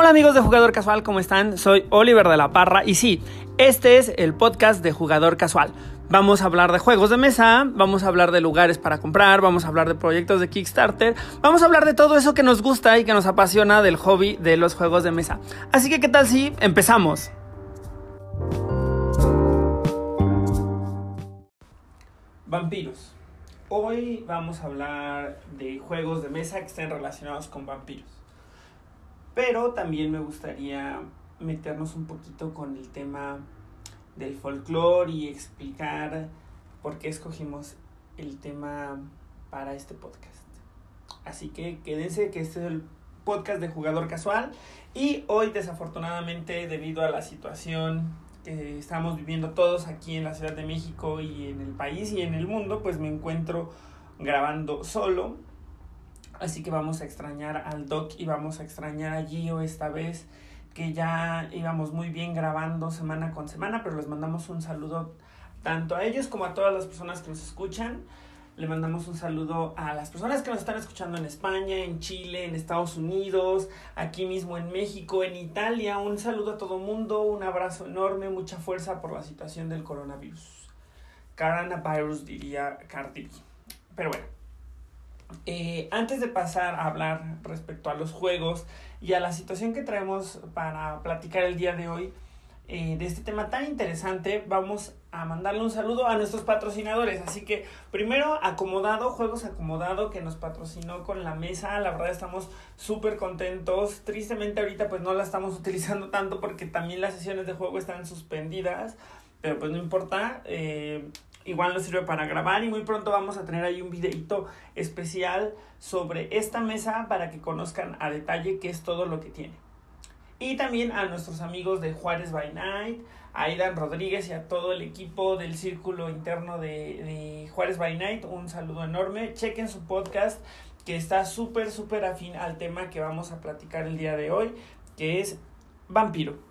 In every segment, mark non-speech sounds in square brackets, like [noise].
Hola amigos de Jugador Casual, ¿cómo están? Soy Oliver de la Parra y sí, este es el podcast de Jugador Casual. Vamos a hablar de juegos de mesa, vamos a hablar de lugares para comprar, vamos a hablar de proyectos de Kickstarter, vamos a hablar de todo eso que nos gusta y que nos apasiona del hobby de los juegos de mesa. Así que, ¿qué tal si empezamos? Vampiros. Hoy vamos a hablar de juegos de mesa que estén relacionados con vampiros. Pero también me gustaría meternos un poquito con el tema del folclore y explicar por qué escogimos el tema para este podcast. Así que quédense que este es el podcast de jugador casual y hoy desafortunadamente debido a la situación que estamos viviendo todos aquí en la Ciudad de México y en el país y en el mundo, pues me encuentro grabando solo Así que vamos a extrañar al Doc y vamos a extrañar a Gio esta vez, que ya íbamos muy bien grabando semana con semana, pero les mandamos un saludo tanto a ellos como a todas las personas que nos escuchan. Le mandamos un saludo a las personas que nos están escuchando en España, en Chile, en Estados Unidos, aquí mismo en México, en Italia. Un saludo a todo mundo, un abrazo enorme, mucha fuerza por la situación del coronavirus. Coronavirus diría Cardi Pero bueno, eh, antes de pasar a hablar respecto a los juegos y a la situación que traemos para platicar el día de hoy eh, de este tema tan interesante, vamos a mandarle un saludo a nuestros patrocinadores. Así que primero acomodado, Juegos Acomodado que nos patrocinó con la mesa. La verdad estamos súper contentos. Tristemente ahorita pues no la estamos [laughs] utilizando tanto porque también las sesiones de juego están suspendidas. Pero pues no importa. Eh, igual nos sirve para grabar y muy pronto vamos a tener ahí un videito especial sobre esta mesa para que conozcan a detalle qué es todo lo que tiene. Y también a nuestros amigos de Juárez by Night, a Aidan Rodríguez y a todo el equipo del círculo interno de, de Juárez by Night, un saludo enorme. Chequen su podcast que está súper, súper afín al tema que vamos a platicar el día de hoy, que es vampiro.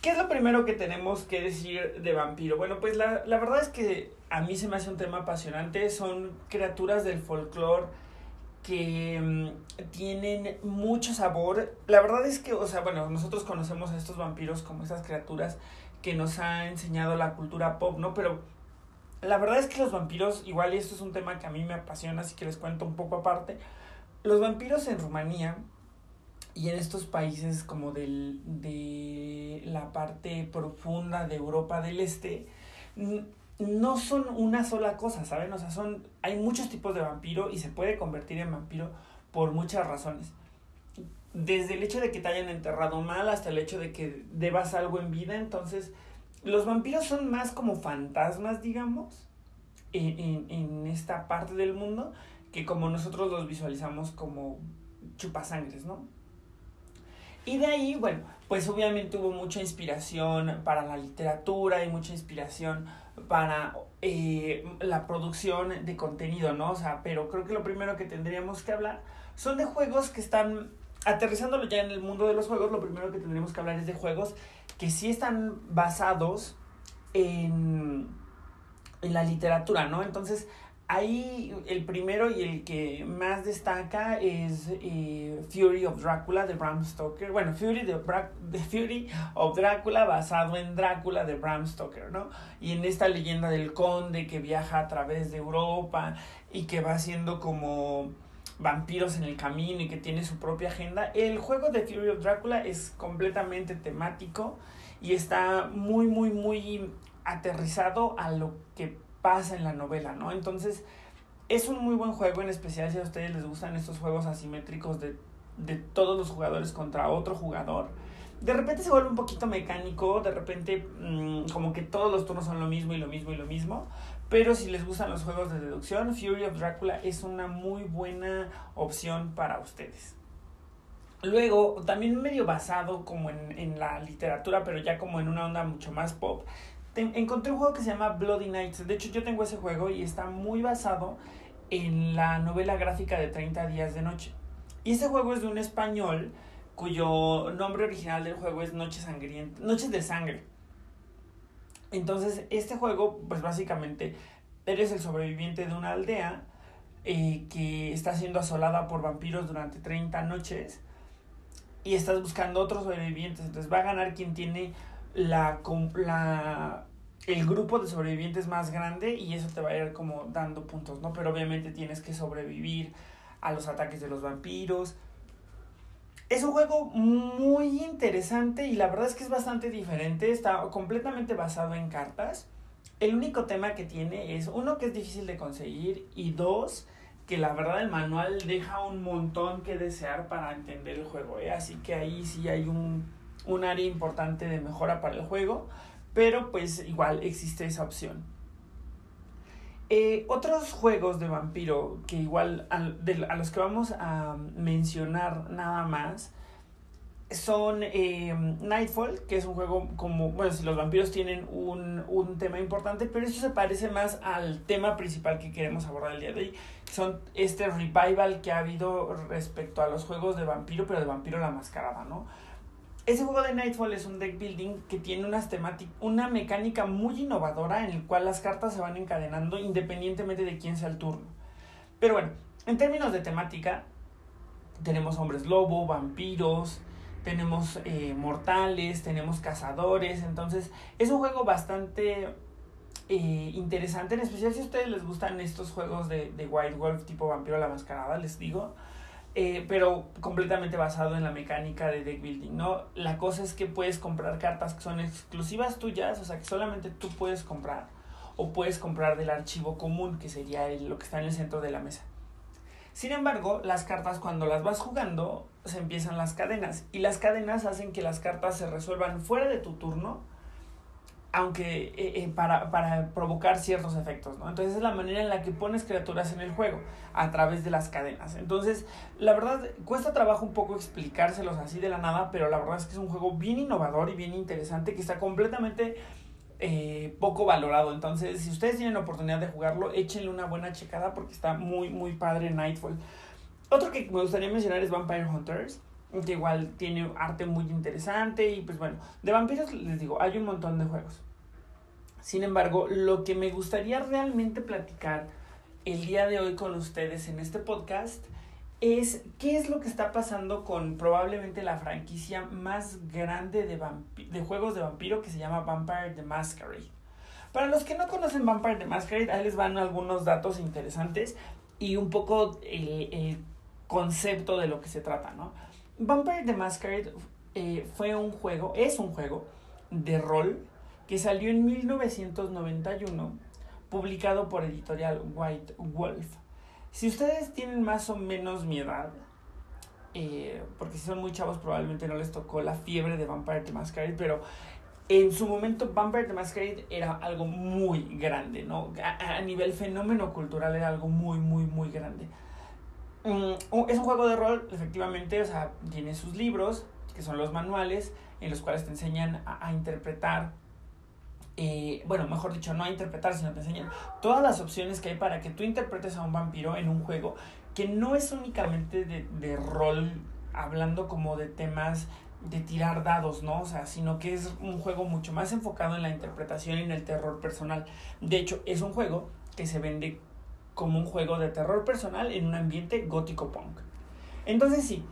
¿Qué es lo primero que tenemos que decir de vampiro? Bueno, pues la, verdad es que a mí se me hace un tema apasionante. Son criaturas del folclore que mm, tienen mucho sabor. La verdad es que, o sea, bueno, nosotros conocemos a estos vampiros como estas criaturas que nos ha enseñado la cultura pop, ¿no? Pero la verdad es que los vampiros, igual y esto es un tema que a mí me apasiona, así que les cuento un poco aparte. Los vampiros en Rumanía y en estos países como del, de la parte profunda de Europa del Este, no son una sola cosa, ¿saben? O sea, son, hay muchos tipos de vampiro y se puede convertir en vampiro por muchas razones. Desde el hecho de que te hayan enterrado mal hasta el hecho de que debas algo en vida. Entonces, los vampiros son más como fantasmas, digamos, en, en, en esta parte del mundo, que como nosotros los visualizamos como chupasangres, ¿no? Y de ahí, bueno, pues obviamente hubo mucha inspiración para la literatura y mucha inspiración para eh, la producción de contenido, ¿no? O sea, pero creo que lo primero que tendríamos que hablar son de juegos que están, aterrizándolo ya en el mundo de los juegos, lo primero que tendríamos que hablar es de juegos que sí están basados en, en la literatura, ¿no? Entonces, Ahí el primero y el que más destaca es eh, Fury of Drácula de Bram Stoker. Bueno, Fury, de, Fury of Drácula basado en Drácula de Bram Stoker, ¿no? Y en esta leyenda del conde que viaja a través de Europa y que va haciendo como vampiros en el camino y que tiene su propia agenda. El juego de Fury of Drácula es completamente temático y está muy, muy, muy aterrizado a lo que pasa en la novela, ¿no? Entonces, es un muy buen juego, en especial si a ustedes les gustan estos juegos asimétricos de, de todos los jugadores contra otro jugador. De repente se vuelve un poquito mecánico, de repente mmm, como que todos los turnos son lo mismo y lo mismo y lo mismo. Pero si les gustan los juegos de deducción, Fury of Dracula es una muy buena opción para ustedes. Luego, también medio basado como en, en la literatura, pero ya como en una onda mucho más pop, encontré un juego que se llama Bloody Nights. De hecho, yo tengo ese juego y está muy basado en la novela gráfica de 30 días de noche. Y ese juego es de un español cuyo nombre original del juego es Noches Sangrientas, Noches de Sangre. Entonces, este juego, pues básicamente, eres el sobreviviente de una aldea eh, que está siendo asolada por vampiros durante 30 noches y estás buscando otros sobrevivientes. Entonces va a ganar quien tiene la, la, el grupo de sobrevivientes más grande y eso te va a ir como dando puntos, ¿no? Pero obviamente tienes que sobrevivir a los ataques de los vampiros. Es un juego muy interesante y la verdad es que es bastante diferente. Está completamente basado en cartas. El único tema que tiene es, uno, que es difícil de conseguir y dos, que la verdad el manual deja un montón que desear para entender el juego. ¿eh? Así que ahí sí hay un, un área importante de mejora para el juego, pero pues igual existe esa opción. Eh, otros juegos de vampiro que igual a, a los que vamos a mencionar nada más son eh, Nightfall, que es un juego como, bueno, si los vampiros tienen un, un, tema importante, pero eso se parece más al tema principal que queremos abordar el día de hoy. Son este revival que ha habido respecto a los juegos de vampiro, pero de vampiro la mascarada, ¿no? Ese juego de Nightfall es un deck building que tiene unas una mecánica muy innovadora en el cual las cartas se van encadenando independientemente de quién sea el turno. Pero bueno, en términos de temática, tenemos hombres lobo, vampiros, tenemos eh, mortales, tenemos cazadores, entonces es un juego bastante eh, interesante, en especial si a ustedes les gustan estos juegos de, de White Wolf tipo Vampiro la Mascarada, les digo, eh, pero completamente basado en la mecánica de deck building, ¿no? La cosa es que puedes comprar cartas que son exclusivas tuyas, o sea, que solamente tú puedes comprar, o puedes comprar del archivo común, que sería lo que está en el centro de la mesa. Sin embargo, las cartas cuando las vas jugando se empiezan las cadenas y las cadenas hacen que las cartas se resuelvan fuera de tu turno, aunque eh, eh, para, para, provocar ciertos efectos, ¿no? Entonces es la manera en la que pones criaturas en el juego, a través de las cadenas. Entonces, la verdad, cuesta trabajo un poco explicárselos así de la nada, pero la verdad es que es un juego bien innovador y bien interesante que está completamente eh, poco valorado. Entonces, si ustedes tienen la oportunidad de jugarlo, échenle una buena checada porque está muy, muy padre Nightfall. Otro que me gustaría mencionar es Vampire Hunters, que igual tiene arte muy interesante y pues bueno, de vampiros les digo, hay un montón de juegos. Sin embargo, lo que me gustaría realmente platicar el día de hoy con ustedes en este podcast es qué es lo que está pasando con probablemente la franquicia más grande de, de juegos de vampiro que se llama Vampire the Masquerade. Para los que no conocen Vampire the Masquerade, ahí les van algunos datos interesantes y un poco el, concepto de lo que se trata, ¿no? Vampire the Masquerade eh, fue un juego, es un juego de rol que salió en 1991, publicado por editorial White Wolf. Si ustedes tienen más o menos mi edad, eh, porque si son muy chavos probablemente no les tocó la fiebre de Vampire the Masquerade, pero en su momento Vampire the Masquerade era algo muy grande, ¿no? A, nivel fenómeno cultural era algo muy, muy, muy grande. Mm, es un juego de rol, efectivamente, o sea, tiene sus libros, que son los manuales, en los cuales te enseñan a interpretar eh, bueno, mejor dicho, no a interpretar, sino te enseñan todas las opciones que hay para que tú interpretes a un vampiro en un juego que no es únicamente de, de rol, hablando como de temas de tirar dados, ¿no? O sea, sino que es un juego mucho más enfocado en la interpretación y en el terror personal. De hecho, es un juego que se vende como un juego de terror personal en un ambiente gótico punk. Entonces sí,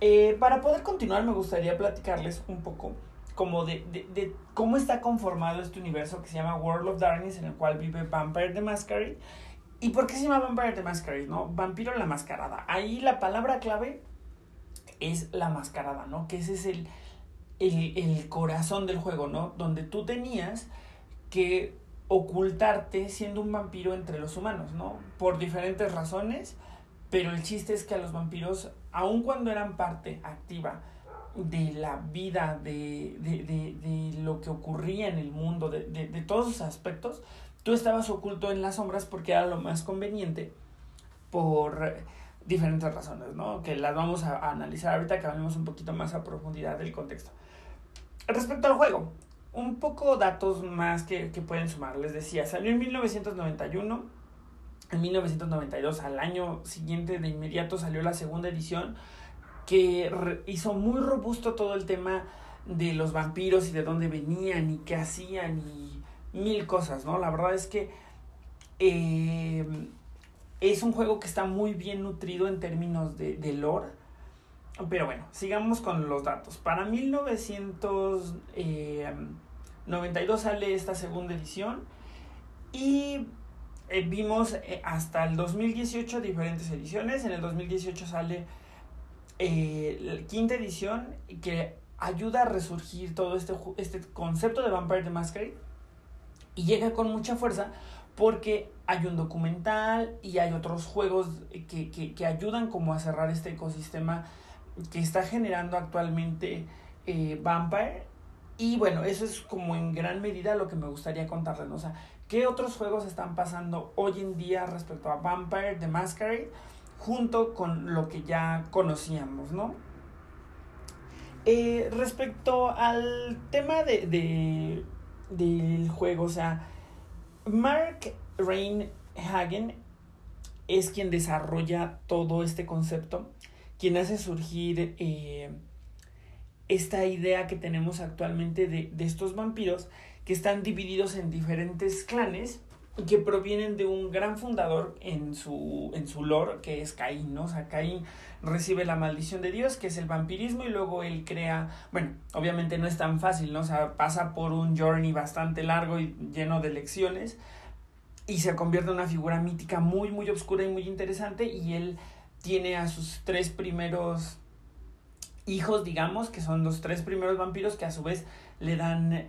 eh, para poder continuar me gustaría platicarles un poco como de, de, de, cómo está conformado este universo que se llama World of Darkness, en el cual vive Vampire the Masquerade. ¿Y por qué se llama Vampire the Masquerade? ¿no? Vampiro la mascarada. Ahí la palabra clave es la mascarada, ¿no? Que ese es el, el, el corazón del juego, ¿no? Donde tú tenías que ocultarte siendo un vampiro entre los humanos, ¿no? Por diferentes razones, pero el chiste es que a los vampiros, aun cuando eran parte activa de la vida, de, de, de, de, lo que ocurría en el mundo, de, todos esos aspectos, tú estabas oculto en las sombras porque era lo más conveniente por diferentes razones, ¿no? Que las vamos a, analizar ahorita que hablemos un poquito más a profundidad del contexto. Respecto al juego, un poco datos más que, que pueden sumar. Les decía, salió en 1991, en 1992, al año siguiente de inmediato salió la segunda edición que hizo muy robusto todo el tema de los vampiros y de dónde venían y qué hacían y mil cosas, ¿no? La verdad es que eh, Es un juego que está muy bien nutrido en términos de, de lore. Pero bueno, sigamos con los datos. Para 1992 eh, sale esta segunda edición y eh, vimos eh, hasta el 2018 diferentes ediciones. En el 2018 sale la quinta edición que ayuda a resurgir todo este, este concepto de Vampire the Masquerade y llega con mucha fuerza porque hay un documental y hay otros juegos que, que, que ayudan como a cerrar este ecosistema que está generando actualmente eh, Vampire. Y bueno, eso es como en gran medida lo que me gustaría contarles. O sea, ¿qué otros juegos están pasando hoy en día respecto a Vampire The Masquerade? Junto con lo que ya conocíamos, ¿no? Eh, respecto al tema de, de, del juego, o sea, Mark Rain Hagen es quien desarrolla todo este concepto, quien hace surgir eh, esta idea que tenemos actualmente de, de, estos vampiros que están divididos en diferentes clanes que provienen de un gran fundador en su, en su lore, que es Caín, ¿no? O sea, Caín recibe la maldición de Dios, que es el vampirismo, y luego él crea, bueno, obviamente no es tan fácil, ¿no? O sea, pasa por un journey bastante largo y lleno de lecciones, y se convierte en una figura mítica muy, muy oscura y muy interesante, y él tiene a sus tres primeros hijos, digamos, que son los tres primeros vampiros que a su vez le dan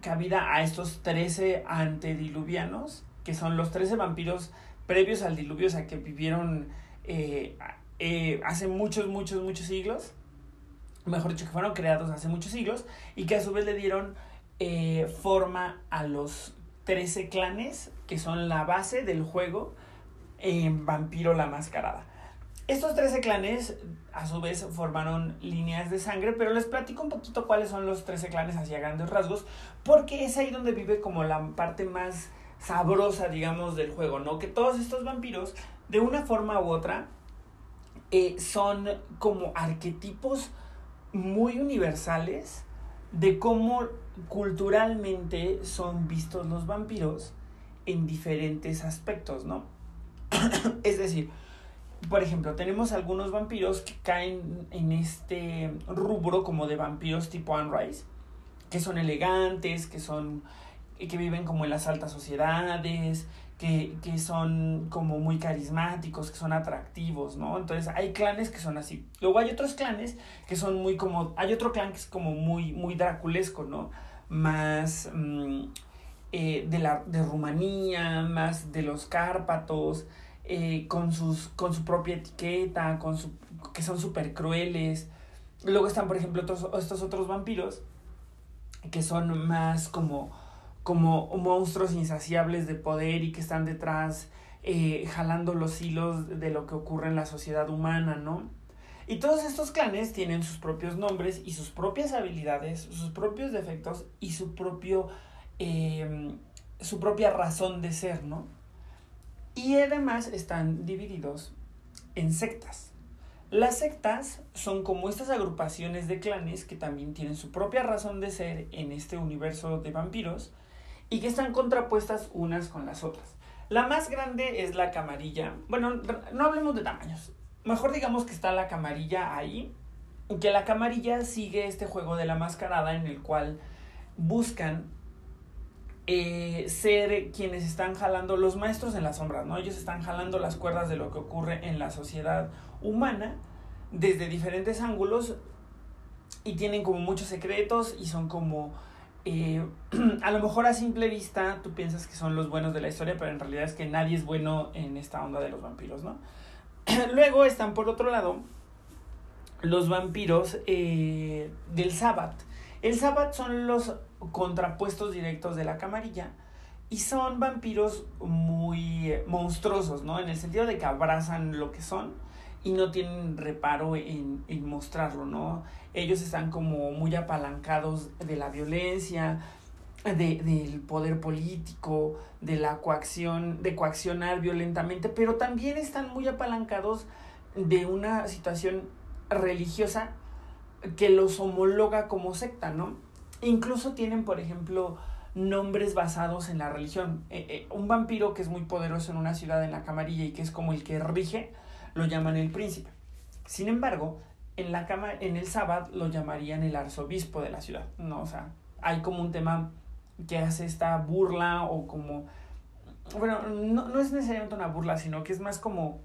cabida a estos 13 antediluvianos, que son los 13 vampiros previos al diluvio, o sea, que vivieron eh, eh, hace muchos, muchos, muchos siglos, mejor dicho, que fueron creados hace muchos siglos, y que a su vez le dieron eh, forma a los 13 clanes, que son la base del juego en Vampiro la Mascarada. Estos 13 clanes a su vez formaron líneas de sangre, pero les platico un poquito cuáles son los 13 clanes hacia grandes rasgos, porque es ahí donde vive como la parte más sabrosa, digamos, del juego, ¿no? Que todos estos vampiros, de una forma u otra, eh, son como arquetipos muy universales de cómo culturalmente son vistos los vampiros en diferentes aspectos, ¿no? [coughs] es decir, por ejemplo, tenemos algunos vampiros que caen en este rubro como de vampiros tipo Unrise, que son elegantes, que son que viven como en las altas sociedades, que, que, son como muy carismáticos, que son atractivos, ¿no? Entonces hay clanes que son así. Luego hay otros clanes que son muy como, hay otro clan que es como muy, muy draculesco, ¿no? Más mmm, eh, de, la, de Rumanía, más de los Cárpatos, eh, con, sus, con su propia etiqueta, con su, que son súper crueles. Luego están, por ejemplo, otros, estos otros vampiros que son más como, como monstruos insaciables de poder y que están detrás eh, jalando los hilos de lo que ocurre en la sociedad humana, ¿no? Y todos estos clanes tienen sus propios nombres y sus propias habilidades, sus propios defectos y su propio eh, su propia razón de ser, ¿no? Y además están divididos en sectas. Las sectas son como estas agrupaciones de clanes que también tienen su propia razón de ser en este universo de vampiros y que están contrapuestas unas con las otras. La más grande es la camarilla. Bueno, no hablemos de tamaños. Mejor digamos que está la camarilla ahí. Que la camarilla sigue este juego de la mascarada en el cual buscan eh, ser quienes están jalando, los maestros en la sombra, ¿no? Ellos están jalando las cuerdas de lo que ocurre en la sociedad humana desde diferentes ángulos y tienen como muchos secretos y son como... Eh, [clears throat] a lo mejor a simple vista tú piensas que son los buenos de la historia, pero en realidad es que nadie es bueno en esta onda de los vampiros, ¿no? [clears throat] Luego están por otro lado los vampiros eh, del Sabbat. El Sabbat son los contrapuestos directos de la camarilla y son vampiros muy eh, monstruosos, ¿no? En el sentido de que abrazan lo que son y no tienen reparo en, en mostrarlo, ¿no? Ellos están como muy apalancados de la violencia, de, del poder político, de la coacción, de coaccionar violentamente, pero también están muy apalancados de una situación religiosa que los homologa como secta, ¿no? Incluso tienen, por ejemplo, nombres basados en la religión. Eh, eh, un vampiro que es muy poderoso en una ciudad en la camarilla y que es como el que rige, lo llaman el príncipe. Sin embargo, en, la cama, en el sábado lo llamarían el arzobispo de la ciudad. No, o sea, hay como un tema que hace esta burla o como... Bueno, no, no es necesariamente una burla, sino que es más como,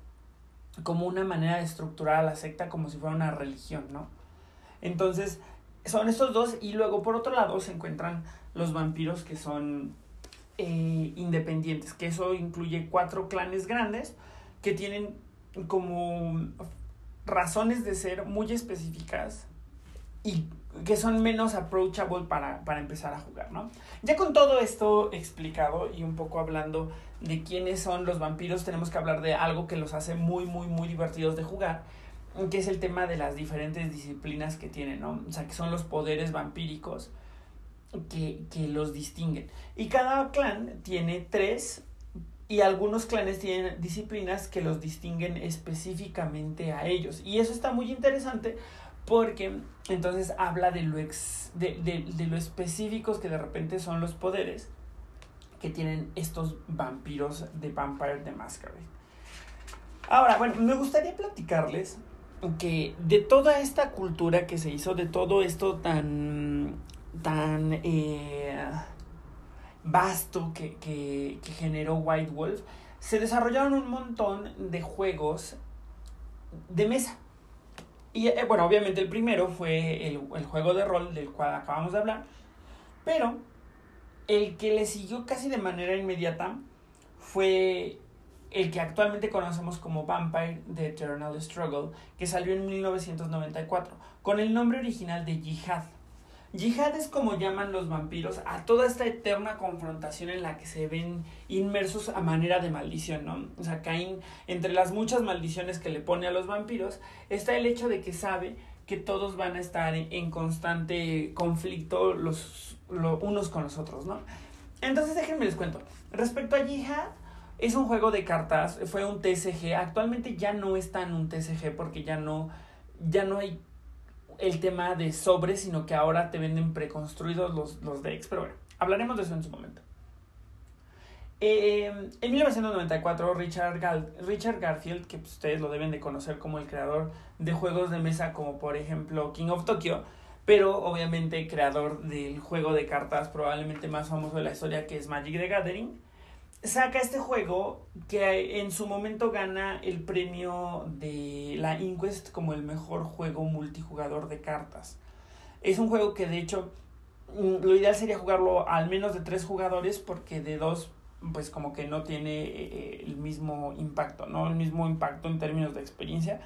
como una manera de estructurar a la secta como si fuera una religión, ¿no? Entonces, son estos dos y luego por otro lado se encuentran los vampiros que son eh, independientes, que eso incluye cuatro clanes grandes que tienen como razones de ser muy específicas y que son menos approachable para, para empezar a jugar, ¿no? Ya con todo esto explicado y un poco hablando de quiénes son los vampiros, tenemos que hablar de algo que los hace muy, muy, muy divertidos de jugar, que es el tema de las diferentes disciplinas que tienen, ¿no? O sea, que son los poderes vampíricos que, que los distinguen. Y cada clan tiene tres y algunos clanes tienen disciplinas que los distinguen específicamente a ellos. Y eso está muy interesante porque entonces habla de lo, ex, de, de, de lo específicos que de repente son los poderes que tienen estos vampiros de Vampire the Masquerade. Ahora, bueno, me gustaría platicarles que de toda esta cultura que se hizo, de todo esto tan, tan eh, vasto que, que, que, generó White Wolf, se desarrollaron un montón de juegos de mesa. Y eh, bueno, obviamente el primero fue el, el juego de rol del cual acabamos de hablar, pero el que le siguió casi de manera inmediata fue el que actualmente conocemos como Vampire The Eternal Struggle, que salió en 1994, con el nombre original de Jihad. Jihad es como llaman los vampiros a toda esta eterna confrontación en la que se ven inmersos a manera de maldición, ¿no? O sea, Caín, entre las muchas maldiciones que le pone a los vampiros, está el hecho de que sabe que todos van a estar en constante conflicto los, los unos con los otros, ¿no? Entonces déjenme les cuento. Respecto a Jihad, es un juego de cartas, fue un TCG, actualmente ya no está en un TCG porque ya no, ya no hay el tema de sobres, sino que ahora te venden preconstruidos los, los decks, pero bueno, hablaremos de eso en su momento. Eh, en 1994, Richard, Gal Richard Garfield, que pues, ustedes lo deben de conocer como el creador de juegos de mesa como por ejemplo King of Tokyo, pero obviamente creador del juego de cartas probablemente más famoso de la historia que es Magic the Gathering, saca este juego que en su momento gana el premio de la Inquest como el mejor juego multijugador de cartas. Es un juego que de hecho mm, lo ideal sería jugarlo al menos de tres jugadores porque de dos pues como que no tiene eh, el mismo impacto, ¿no? El mismo impacto en términos de experiencia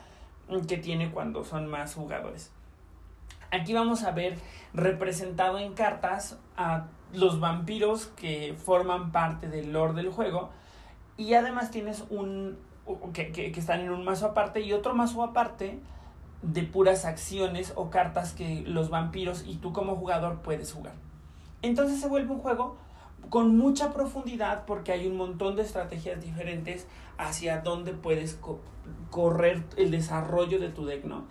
que tiene cuando son más jugadores. Aquí vamos a ver representado en cartas a los vampiros que forman parte del lore del juego. Y además tienes un. Que, que, que, están en un mazo aparte y otro mazo aparte de puras acciones o cartas que los vampiros y tú como jugador puedes jugar. Entonces se vuelve un juego con mucha profundidad porque hay un montón de estrategias diferentes hacia dónde puedes co correr el desarrollo de tu deck, ¿no?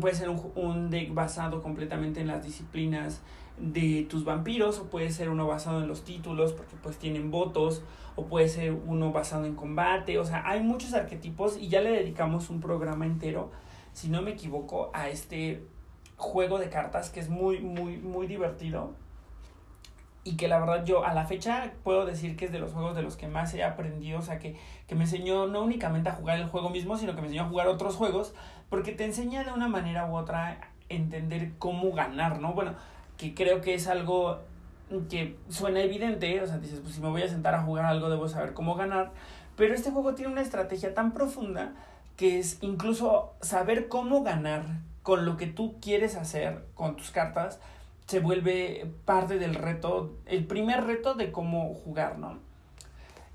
Puede ser un, un deck basado completamente en las disciplinas de tus vampiros o puede ser uno basado en los títulos porque pues tienen votos o puede ser uno basado en combate, o sea, hay muchos arquetipos y ya le dedicamos un programa entero, si no me equivoco, a este juego de cartas que es muy, muy, muy divertido. Y que la verdad yo a la fecha puedo decir que es de los juegos de los que más he aprendido, o sea, que, que me enseñó no únicamente a jugar el juego mismo, sino que me enseñó a jugar otros juegos, porque te enseña de una manera u otra entender cómo ganar, ¿no? Bueno, que creo que es algo que suena evidente, o sea, dices, pues si me voy a sentar a jugar algo debo saber cómo ganar, pero este juego tiene una estrategia tan profunda que es incluso saber cómo ganar con lo que tú quieres hacer con tus cartas, se vuelve parte del reto, el primer reto de cómo jugar, ¿no?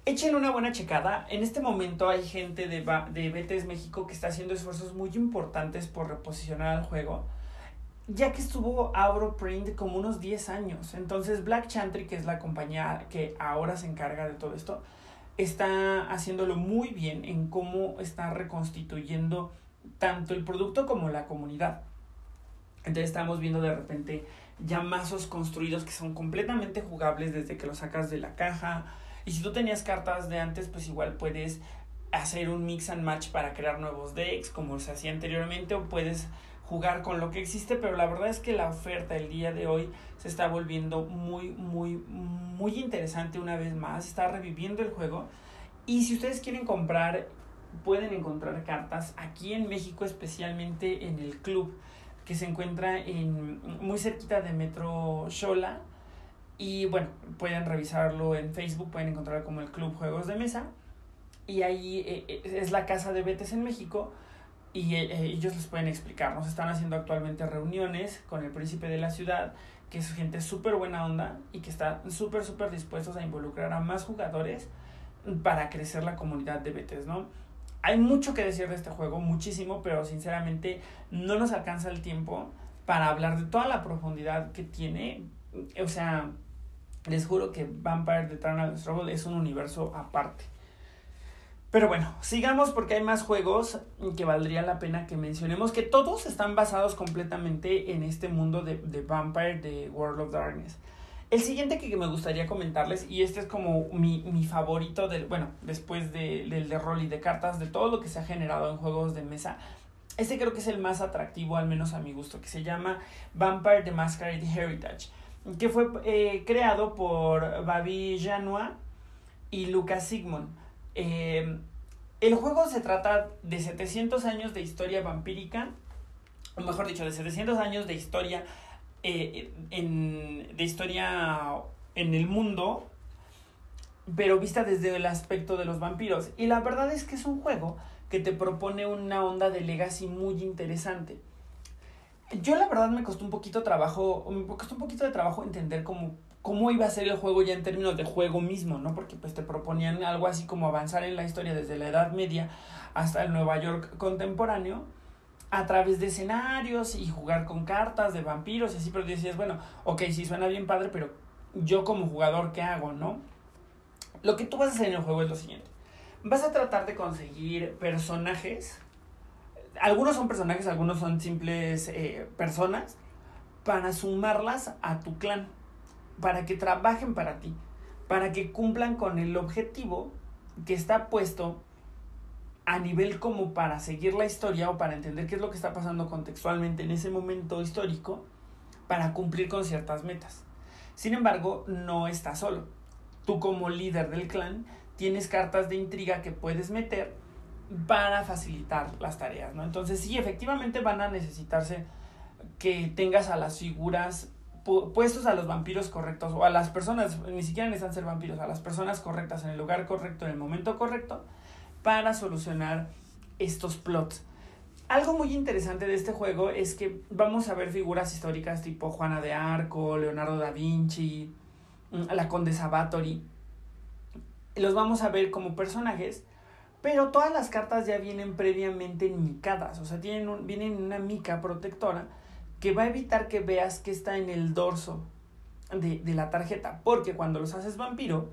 Echen una buena checada. En este momento hay gente de, de BTS México que está haciendo esfuerzos muy importantes por reposicionar al juego ya que estuvo Auroprint como unos 10 años. Entonces Black Chantry, que es la compañía que ahora se encarga de todo esto, está haciéndolo muy bien en cómo está reconstituyendo tanto el producto como la comunidad. Entonces estamos viendo de repente ya mazos construidos que son completamente jugables desde que los sacas de la caja. Y si tú tenías cartas de antes, pues igual puedes hacer un mix and match para crear nuevos decks, como se hacía anteriormente, o puedes jugar con lo que existe, pero la verdad es que la oferta el día de hoy se está volviendo muy, muy, muy interesante una vez más, está reviviendo el juego. Y si ustedes quieren comprar, pueden encontrar cartas aquí en México, especialmente en el club que se encuentra en, muy cerquita de Metro Shola. Y bueno, pueden revisarlo en Facebook, pueden encontrar como el Club Juegos de Mesa. Y ahí eh, eh, es la casa de Betes en México y eh, ellos les pueden explicar. Nos están haciendo actualmente reuniones con el príncipe de la ciudad, que es gente súper buena onda y que está súper, súper dispuestos a involucrar a más jugadores para crecer la comunidad de Betes, ¿no? Hay mucho que decir de este juego, muchísimo, pero sinceramente no nos alcanza el tiempo para hablar de toda la profundidad que tiene. O sea, les juro que Vampire The Eternal Struggle es un universo aparte. Pero bueno, sigamos porque hay más juegos que valdría la pena que mencionemos, que todos están basados completamente en este mundo de, de Vampire, de World of Darkness. El siguiente que, me gustaría comentarles, y este es como mi, mi favorito, del, bueno, después de, del de rol y de cartas, de todo lo que se ha generado en juegos de mesa, este creo que es el más atractivo, al menos a mi gusto, que se llama Vampire the Masquerade Heritage, que fue eh, creado por Babi Janois y Lucas Sigmund. Eh, el juego se trata de 700 años de historia vampírica, o mejor dicho, de 700 años de historia, eh, en, de historia en el mundo, pero vista desde el aspecto de los vampiros. Y la verdad es que es un juego que te propone una onda de legacy muy interesante. Yo la verdad me costó un poquito trabajo, me costó un poquito de trabajo entender cómo cómo iba a ser el juego ya en términos de juego mismo, ¿no? Porque pues te proponían algo así como avanzar en la historia desde la Edad Media hasta el Nueva York contemporáneo a través de escenarios y jugar con cartas de vampiros y así, pero decías, bueno, ok, sí suena bien padre, pero yo como jugador, ¿qué hago, no? Lo que tú vas a hacer en el juego es lo siguiente. Vas a tratar de conseguir personajes. Algunos son personajes, algunos son simples eh, personas para sumarlas a tu clan para que trabajen para ti, para que cumplan con el objetivo que está puesto a nivel como para seguir la historia o para entender qué es lo que está pasando contextualmente en ese momento histórico, para cumplir con ciertas metas. Sin embargo, no estás solo. Tú como líder del clan tienes cartas de intriga que puedes meter para facilitar las tareas, ¿no? Entonces sí, efectivamente van a necesitarse que tengas a las figuras puestos a los vampiros correctos o a las personas, ni siquiera necesitan ser vampiros, a las personas correctas en el lugar correcto, en el momento correcto, para solucionar estos plots. Algo muy interesante de este juego es que vamos a ver figuras históricas tipo Juana de Arco, Leonardo da Vinci, mm, la Condesa Bathory. Los vamos a ver como personajes, pero todas las cartas ya vienen previamente micadas, o sea, tienen vienen una mica protectora que va a evitar que veas que está en el dorso de, la tarjeta, porque cuando los haces vampiro,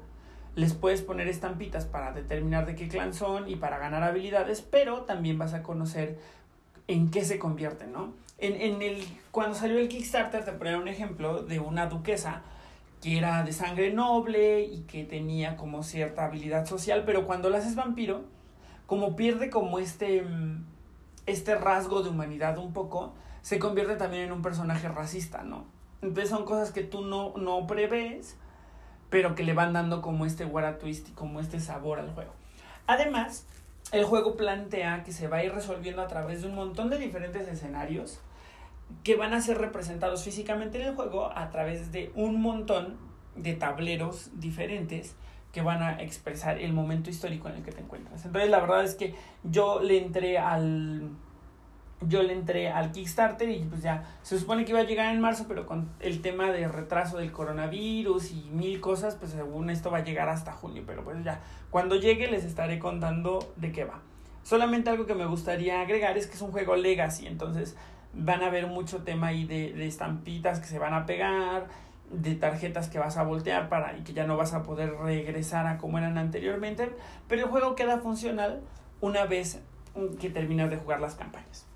les puedes poner estampitas para determinar de qué clan son y para ganar habilidades, pero también vas a conocer en qué se convierten, ¿no? En, en el, cuando salió el Kickstarter te ponía un ejemplo de una duquesa que era de sangre noble y que tenía como cierta habilidad social, pero cuando la haces vampiro, como pierde como este, este rasgo de humanidad un poco, se convierte también en un personaje racista, ¿no? Entonces son cosas que tú no, no pero que le van dando como este guara twist y como este sabor al juego. Además, el juego plantea que se va a ir resolviendo a través de un montón de diferentes escenarios que van a ser representados físicamente en el juego a través de un montón de tableros diferentes que van a expresar el momento histórico en el que te encuentras. Entonces la verdad es que yo le entré al, yo le entré al Kickstarter y pues ya se supone que iba a llegar en marzo, pero con el tema de retraso del coronavirus y mil cosas, pues según esto va a llegar hasta junio, pero pues ya cuando llegue les estaré contando de qué va. Solamente algo que me gustaría agregar es que es un juego legacy, entonces van a ver mucho tema ahí de, de estampitas que se van a pegar, de tarjetas que vas a voltear para y que ya no vas a poder regresar a como eran anteriormente, pero el juego queda funcional una vez que terminas de jugar las campañas.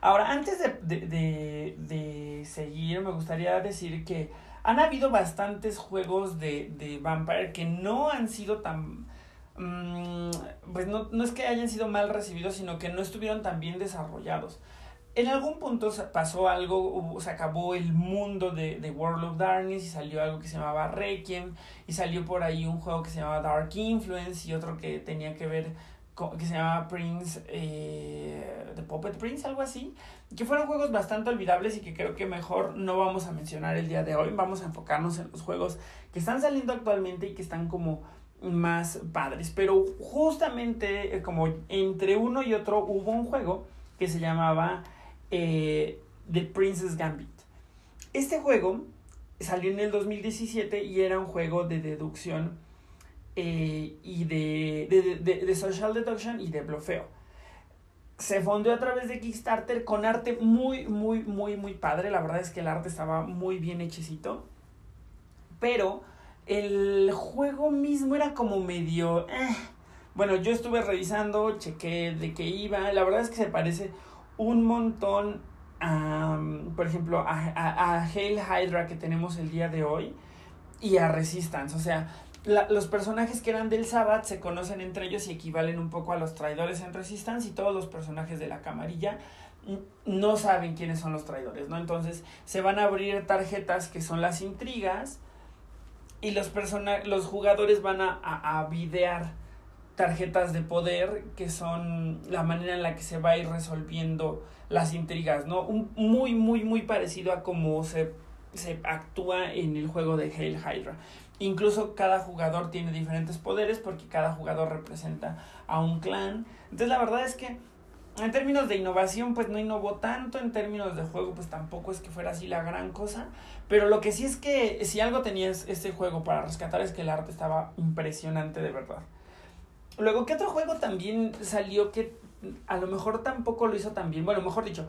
Ahora, antes de, seguir, me gustaría decir que han habido bastantes juegos de, de Vampire que no han sido tan... Mm, pues no, no es que hayan sido mal recibidos, sino que no estuvieron tan bien desarrollados en algún punto pasó algo, se acabó el mundo de, de, World of Darkness y salió algo que se llamaba Requiem y salió por ahí un juego que se llamaba Dark Influence y otro que tenía que ver con, que se llamaba Prince, eh, The Puppet Prince, algo así, que fueron juegos bastante olvidables y que creo que mejor no vamos a mencionar el día de hoy, vamos a enfocarnos en los juegos que están saliendo actualmente y que están como más padres, pero justamente eh, como entre uno y otro hubo un juego que se llamaba eh, The Princess Gambit. Este juego salió en el 2017 y era un juego de deducción eh, y de, de, social deduction y de blofeo. Se fondeó a través de Kickstarter con arte muy, muy, muy, muy padre. La verdad es que el arte estaba muy bien hechecito. Pero el juego mismo era como medio... Eh. Bueno, yo estuve revisando, chequé de qué iba. La verdad es que se parece un montón, por ejemplo, a, a, Hail Hydra que tenemos el día de hoy y a Resistance. O sea, los personajes que eran del Sabbath se conocen entre ellos y equivalen un poco a los traidores en Resistance y todos los personajes de la camarilla no saben quiénes son los traidores, ¿no? Entonces se van a abrir tarjetas que son las intrigas y los, los jugadores van a, a, a videar tarjetas de poder que son la manera en la que se va a ir resolviendo las intrigas, ¿no? Un, muy, muy, muy parecido a cómo se, se actúa en el juego de Hail Hydra. Incluso cada jugador tiene diferentes poderes porque cada jugador representa a un clan. Entonces la verdad es que en términos de innovación pues no innovó tanto, en términos de juego pues tampoco es que fuera así la gran cosa, pero lo que sí es que si algo tenía este juego para rescatar es que el arte estaba impresionante de verdad. Luego, ¿qué otro juego también salió que a lo mejor tampoco lo hizo tan bien? Bueno, mejor dicho,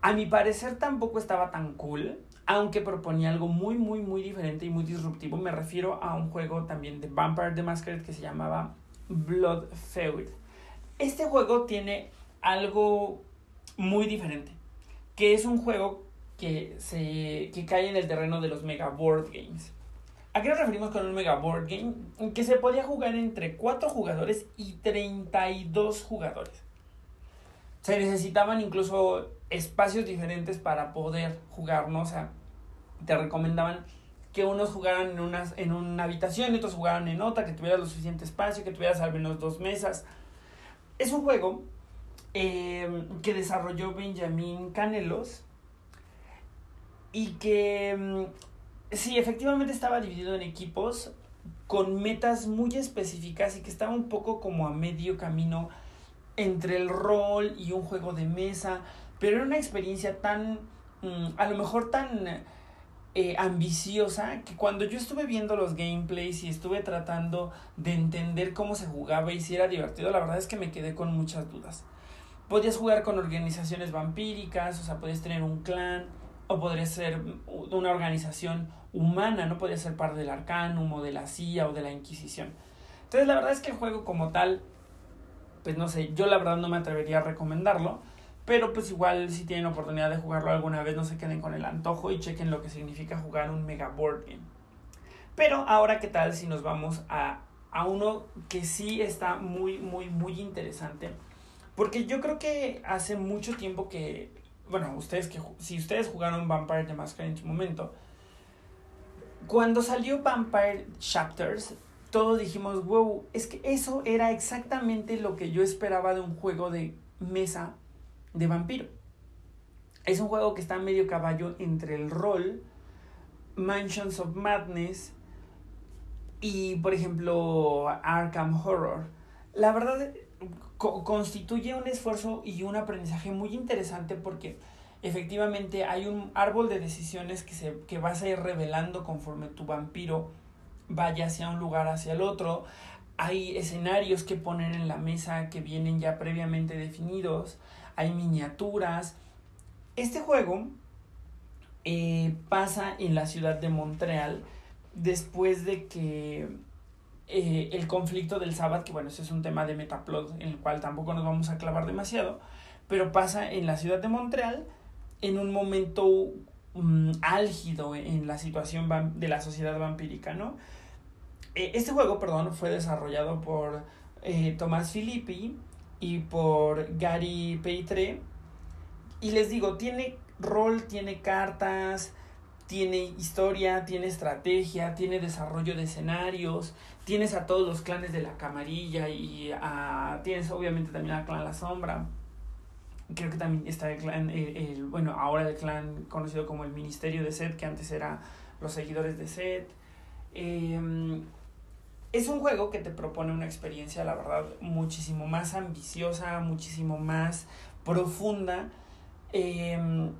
a mi parecer tampoco estaba tan cool, aunque proponía algo muy, muy, muy diferente y muy disruptivo. Me refiero a un juego también de Vampire the Masquerade que se llamaba Blood Feud. Este juego tiene algo muy diferente, que es un juego que, se, que cae en el terreno de los mega board games. ¿A qué nos referimos con un mega board game? Que se podía jugar entre 4 jugadores y 32 jugadores. Se necesitaban incluso espacios diferentes para poder jugar, ¿no? O sea, te recomendaban que unos jugaran en una, en una habitación y otros jugaran en otra, que tuvieras lo suficiente espacio, que tuvieras al menos dos mesas. Es un juego eh, que desarrolló Benjamin Canelos y que mm, Sí, efectivamente estaba dividido en equipos con metas muy específicas y que estaba un poco como a medio camino entre el rol y un juego de mesa, pero era una experiencia tan, mm, a lo mejor tan eh, ambiciosa que cuando yo estuve viendo los gameplays y estuve tratando de entender cómo se jugaba y si era divertido, la verdad es que me quedé con muchas dudas. Podías jugar con organizaciones vampíricas, o sea, podías tener un clan, o podría ser una organización humana, no podría ser parte del Arcanum o de la CIA o de la Inquisición. Entonces la verdad es que el juego como tal, pues no sé, yo la verdad no me atrevería a recomendarlo, pero pues igual si tienen oportunidad de jugarlo alguna vez no se queden con el antojo y chequen lo que significa jugar un mega board game. Pero ahora qué tal si nos vamos a, a uno que sí está muy, muy, muy interesante. Porque yo creo que hace mucho tiempo que bueno, ustedes que si ustedes jugaron Vampire the Masquerade en su momento, cuando salió Vampire Chapters, todos dijimos, wow, es que eso era exactamente lo que yo esperaba de un juego de mesa de vampiro. Es un juego que está medio caballo entre el rol, Mansions of Madness y, por ejemplo, Arkham Horror. La verdad, constituye un esfuerzo y un aprendizaje muy interesante porque efectivamente hay un árbol de decisiones que, se, que vas a ir revelando conforme tu vampiro vaya hacia un lugar, hacia el otro. Hay escenarios que poner en la mesa que vienen ya previamente definidos. Hay miniaturas. Este juego eh, pasa en la ciudad de Montreal después de que eh, el conflicto del Sabbath, que bueno, ese es un tema de Metaplot en el cual tampoco nos vamos a clavar demasiado, pero pasa en la ciudad de Montreal en un momento mm, álgido en la situación de la sociedad vampírica, ¿no? E, este juego, perdón, fue desarrollado por eh, Tomás Filippi y por Gary Peitre. Y les digo, tiene rol, tiene cartas, tiene historia, tiene estrategia, tiene desarrollo de escenarios, tienes a todos los clanes de la camarilla y a, tienes obviamente también al clan La Sombra. Creo que también está el clan, el, bueno, ahora el clan conocido como el Ministerio de Set, que antes era los seguidores de Set. Em, es un juego que te propone una experiencia, la verdad, muchísimo más ambiciosa, muchísimo más profunda. Eh,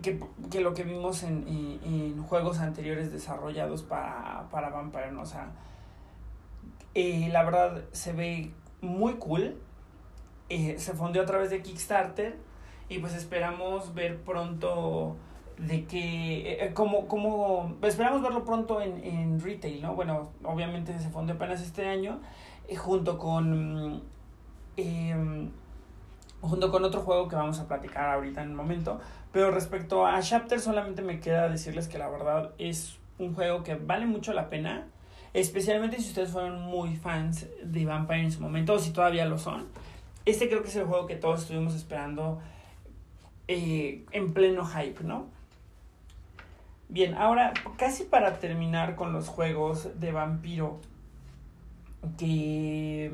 que, que lo que vimos en, en, juegos anteriores desarrollados para, para Vampire, ¿no? O sea, eh, la verdad se ve muy cool. Eh, se fundió a través de Kickstarter y pues esperamos ver pronto de que, eh, como, como, esperamos verlo pronto en, en retail, ¿no? Bueno, obviamente se fundió apenas este año, junto con, em, junto con otro juego que vamos a platicar ahorita en un momento, pero respecto a Chapter, solamente me queda decirles que la verdad es un juego que vale mucho la pena. Especialmente si ustedes fueron muy fans de Vampire en su momento, o si todavía lo son. Este creo que es el juego que todos estuvimos esperando eh, en pleno hype, ¿no? Bien, ahora casi para terminar con los juegos de vampiro que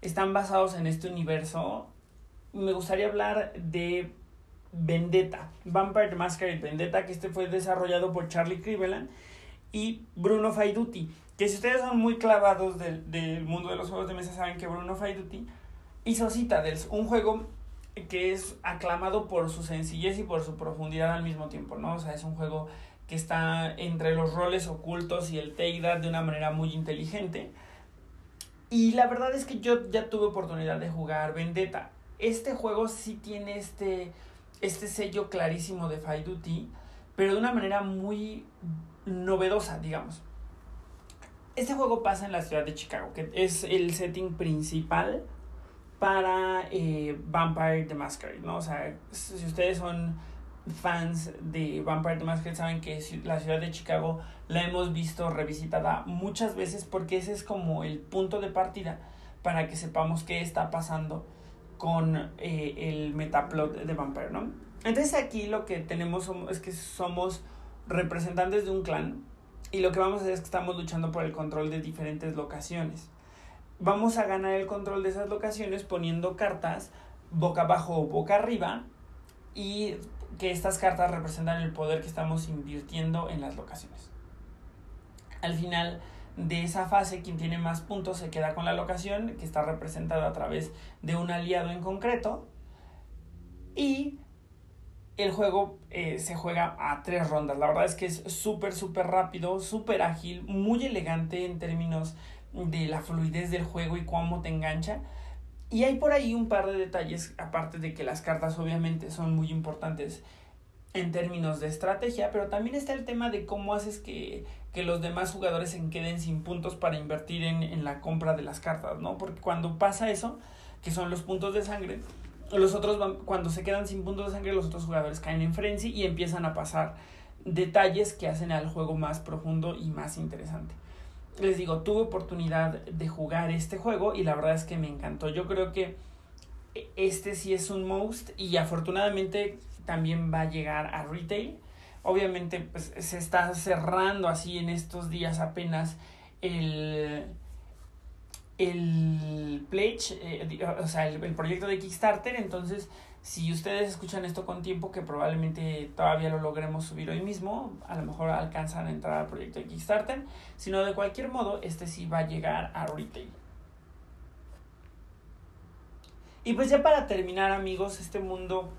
están basados en este universo, me gustaría hablar de Vendetta, Vampire Masquerade Vendetta, que este fue desarrollado por Charlie Criveland y Bruno Faiduti, que si ustedes son muy clavados del, del mundo de los juegos de mesa saben que Bruno Faiduti hizo Citadels, un juego que es aclamado por su sencillez y por su profundidad al mismo tiempo, ¿no? O sea, es un juego que está entre los roles ocultos y el take de una manera muy inteligente. Y la verdad es que yo ya tuve oportunidad de jugar Vendetta. Este juego sí tiene este este sello clarísimo de Fight Duty, pero de una manera muy novedosa, digamos. Este juego pasa en la ciudad de Chicago, que es el setting principal para eh, Vampire the Masquerade, ¿no? O sea, si ustedes son fans de Vampire the Masquerade saben que la ciudad de Chicago la hemos visto revisitada muchas veces porque ese es como el punto de partida para que sepamos qué está pasando con eh, el metaplot de Vampire, ¿no? Entonces aquí lo que tenemos es que somos representantes de un clan y lo que vamos a hacer es que estamos luchando por el control de diferentes locaciones. Vamos a ganar el control de esas locaciones poniendo cartas boca abajo o boca arriba y que estas cartas representan el poder que estamos invirtiendo en las locaciones. Al final de esa fase, quien tiene más puntos se queda con la locación, que está representada a través de un aliado en concreto. Y el juego eh, se juega a tres rondas. La verdad es que es súper, súper rápido, súper ágil, muy elegante en términos de la fluidez del juego y cómo te engancha. Y hay por ahí un par de detalles, aparte de que las cartas obviamente son muy importantes en términos de estrategia, pero también está el tema de cómo haces que, que los demás jugadores se queden sin puntos para invertir en, en, la compra de las cartas, ¿no? Porque cuando pasa eso, que son los puntos de sangre, los otros van, cuando se quedan sin puntos de sangre, los otros jugadores caen en frenzy y empiezan a pasar detalles que hacen al juego más profundo y más interesante. Les digo, tuve oportunidad de jugar este juego y la verdad es que me encantó. Yo creo que este sí es un most y afortunadamente también va a llegar a retail. Obviamente pues, se está cerrando así en estos días apenas el, el pledge, eh, o sea, el, proyecto de Kickstarter. Entonces, si ustedes escuchan esto con tiempo, que probablemente todavía lo logremos subir hoy mismo, a lo mejor alcanzan a entrar al proyecto de Kickstarter. Sino de cualquier modo, este sí va a llegar a retail. Y pues ya para terminar, amigos, este mundo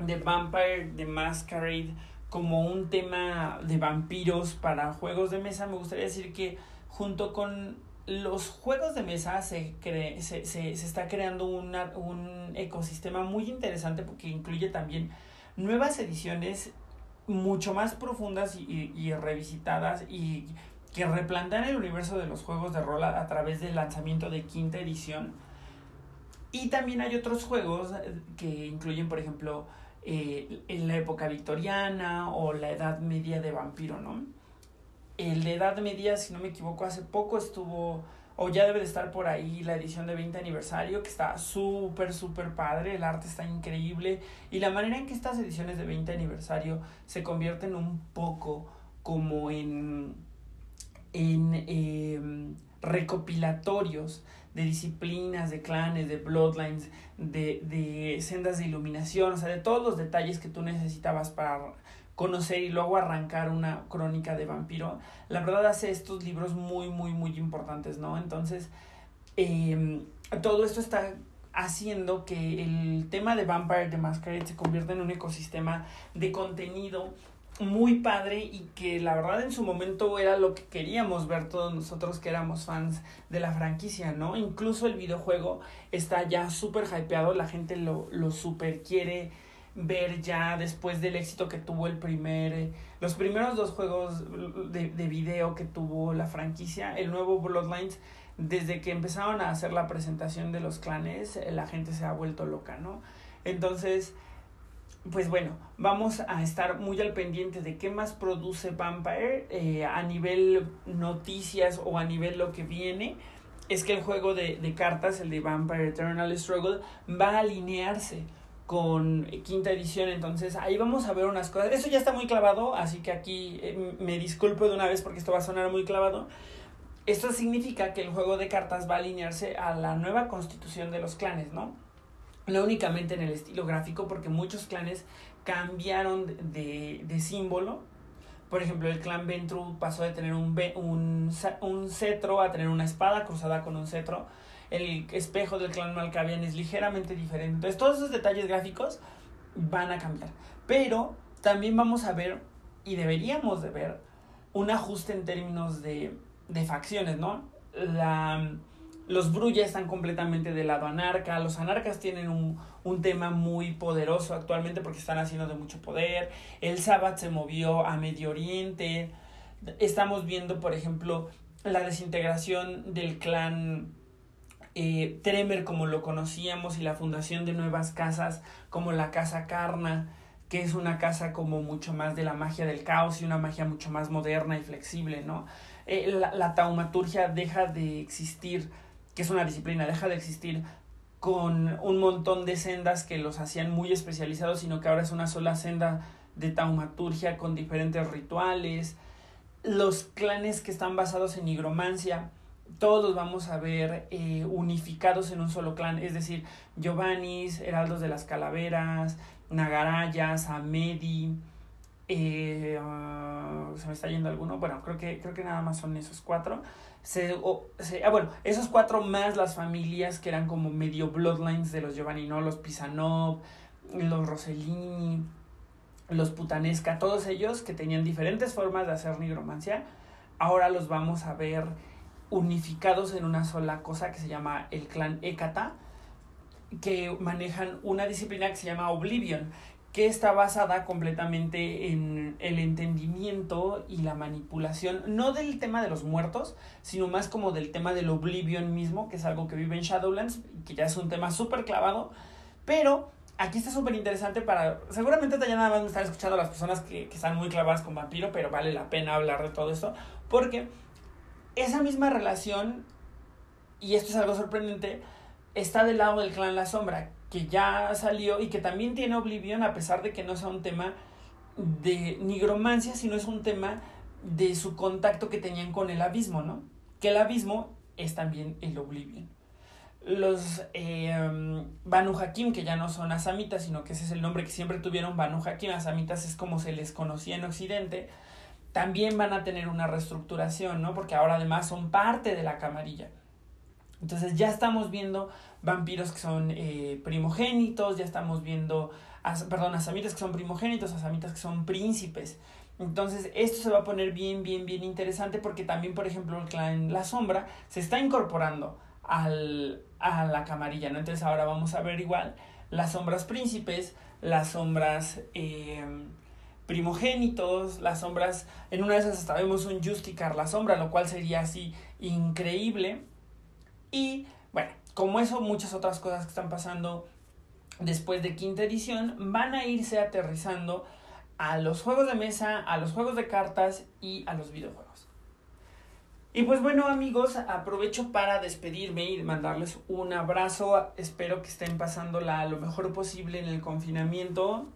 de Vampire, de Masquerade, como un tema de vampiros para juegos de mesa, me gustaría decir que junto con los juegos de mesa se, se, se, está creando un ecosistema muy interesante porque incluye también nuevas ediciones mucho más profundas y, y, revisitadas y que replantean el universo de los juegos de rol a, a través del lanzamiento de quinta edición Y también hay otros juegos que incluyen, por ejemplo, eh, en la época victoriana o la Edad Media de vampiro, ¿no? El de Edad Media, si no me equivoco, hace poco estuvo, o ya debe de estar por ahí, la edición de 20 aniversario, que está súper, súper padre, el arte está increíble, y la manera en que estas ediciones de 20 aniversario se convierten un poco como en, en em, recopilatorios de disciplinas, de clanes, de bloodlines, de, de sendas de iluminación, o sea, de todos los detalles que tú necesitabas para conocer y luego arrancar una crónica de vampiro, la verdad hace estos libros muy, muy, muy importantes, ¿no? Entonces, em, todo esto está haciendo que el tema de Vampire the Masquerade se convierta en un ecosistema de contenido muy padre y que la verdad en su momento era lo que queríamos ver todos nosotros que éramos fans de la franquicia, ¿no? Incluso el videojuego está ya súper hypeado, la gente lo, lo súper quiere ver ya después del éxito que tuvo el primer, los primeros dos juegos de, de video que tuvo la franquicia, el nuevo Bloodlines, desde que empezaron a hacer la presentación de los clanes, la gente se ha vuelto loca, ¿no? Entonces, pues bueno, vamos a estar muy al pendiente de qué más produce Vampire eh, a nivel noticias o a nivel lo que viene. Es que el juego de, de cartas, el de Vampire Eternal Struggle, va a alinearse con quinta edición, entonces ahí vamos a ver unas cosas. Eso ya está muy clavado, así que aquí eh, me disculpo de una vez porque esto va a sonar muy clavado. Esto significa que el juego de cartas va a alinearse a la nueva constitución de los clanes, ¿no? no únicamente en el estilo gráfico, porque muchos clanes cambiaron de, de símbolo. Por ejemplo, el clan Ventru pasó de tener un, un, un, cetro a tener una espada cruzada con un cetro. El espejo del clan Malkavian es ligeramente diferente. Entonces, todos esos detalles gráficos van a cambiar. Pero también vamos a ver, y deberíamos de ver, un ajuste en términos de, de facciones, ¿no? La los Brulla están completamente del lado anarca. Los anarcas tienen un, un, tema muy poderoso actualmente porque están haciendo de mucho poder. El Sabbath se movió a Medio Oriente. Estamos viendo, por ejemplo, la desintegración del clan eh, Tremer como lo conocíamos y la fundación de nuevas casas como la Casa Karna, que es una casa como mucho más de la magia del caos y una magia mucho más moderna y flexible, ¿no? Eh, la, la taumaturgia deja de existir que es una disciplina, deja de existir con un montón de sendas que los hacían muy especializados, sino que ahora es una sola senda de taumaturgia con diferentes rituales. Los clanes que están basados en nigromancia, todos los vamos a ver eh, unificados en un solo clan, es decir, Giovannis, Heraldos de las Calaveras, Nagarayas, Amedi, eh, ah, se me está yendo alguno, bueno, creo que, creo que nada más son esos cuatro se, ah, bueno, esos cuatro más las familias que eran como medio bloodlines de los Giovanni, ¿no? Los Pisanov, los Rossellini, los Putanesca, todos ellos que tenían diferentes formas de hacer nigromancia, ahora los vamos a ver unificados en una sola cosa que se llama el clan Ekata, que manejan una disciplina que se llama Oblivion, que está basada completamente en el entendimiento y la manipulación, no del tema de los muertos, sino más como del tema del oblivion mismo, que es algo que vive en Shadowlands, que ya es un tema súper clavado, pero aquí está súper interesante para, seguramente ya nada más me están escuchando las personas que, que están muy clavadas con vampiro, pero vale la pena hablar de todo esto, porque esa misma relación, y esto es algo sorprendente, está del lado del clan La Sombra, que ya salió y que también tiene Oblivion, a pesar de que no sea un tema de nigromancia, sino es un tema de su contacto que tenían con el abismo, ¿no? Que el abismo es también el Oblivion. Los eh, Banu Hakim, que ya no son asamitas, sino que ese es el nombre que siempre tuvieron Banu Hakim, asamitas es como se les conocía en Occidente, también van a tener una reestructuración, ¿no? Porque ahora además son parte de la camarilla. Entonces ya estamos viendo vampiros que son eh, primogénitos, ya estamos viendo, perdón, asamitas que son primogénitos, asamitas que son príncipes. Entonces esto se va a poner bien, bien, bien interesante porque también, por ejemplo, el clan La Sombra se está incorporando al, a la camarilla, ¿no? Entonces ahora vamos a ver igual las sombras príncipes, las sombras eh, primogénitos, las sombras, en una de esas hasta vemos un Justicar la sombra, lo cual sería así increíble. Y bueno, como eso, muchas otras cosas que están pasando después de quinta edición van a irse aterrizando a los juegos de mesa, a los juegos de cartas y a los videojuegos. Y pues bueno amigos, aprovecho para despedirme y mandarles un abrazo. Espero que estén pasándola lo mejor posible en el confinamiento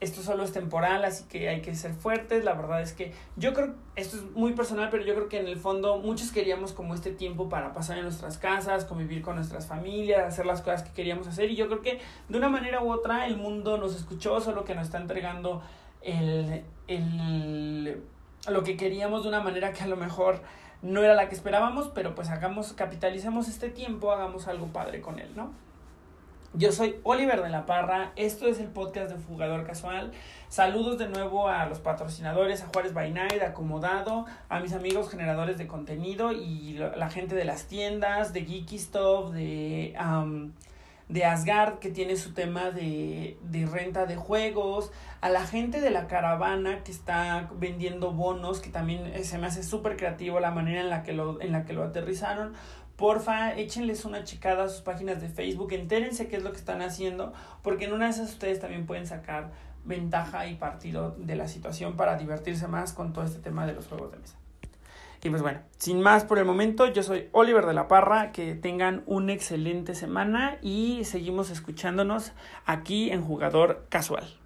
esto solo es temporal, así que hay que ser fuertes. La verdad es que yo creo, esto es muy personal, pero yo creo que en el fondo muchos queríamos como este tiempo para pasar en nuestras casas, convivir con nuestras familias, hacer las cosas que queríamos hacer. Y yo creo que de una manera u otra el mundo nos escuchó, solo que nos está entregando el, el, lo que queríamos de una manera que a lo mejor no era la que esperábamos, pero pues hagamos, capitalicemos este tiempo, hagamos algo padre con él, ¿no? Yo soy Oliver de la Parra, esto es el podcast de Fugador Casual. Saludos de nuevo a los patrocinadores, a Juárez by Night, Acomodado, a mis amigos generadores de contenido y la gente de las tiendas, de Geeky Stuff, de, de Asgard que tiene su tema de, de renta de juegos, a la gente de la caravana que está vendiendo bonos, que también eh, se me hace súper creativo la manera en la que lo, en la que lo aterrizaron porfa, échenles una checada a sus páginas de Facebook, entérense qué es lo que están haciendo, porque en una de esas ustedes también pueden sacar ventaja y partido de la situación para divertirse más con todo este tema de los juegos de mesa. Y pues bueno, sin más por el momento, yo soy Oliver de la Parra, que tengan una excelente semana y seguimos escuchándonos aquí en Jugador Casual.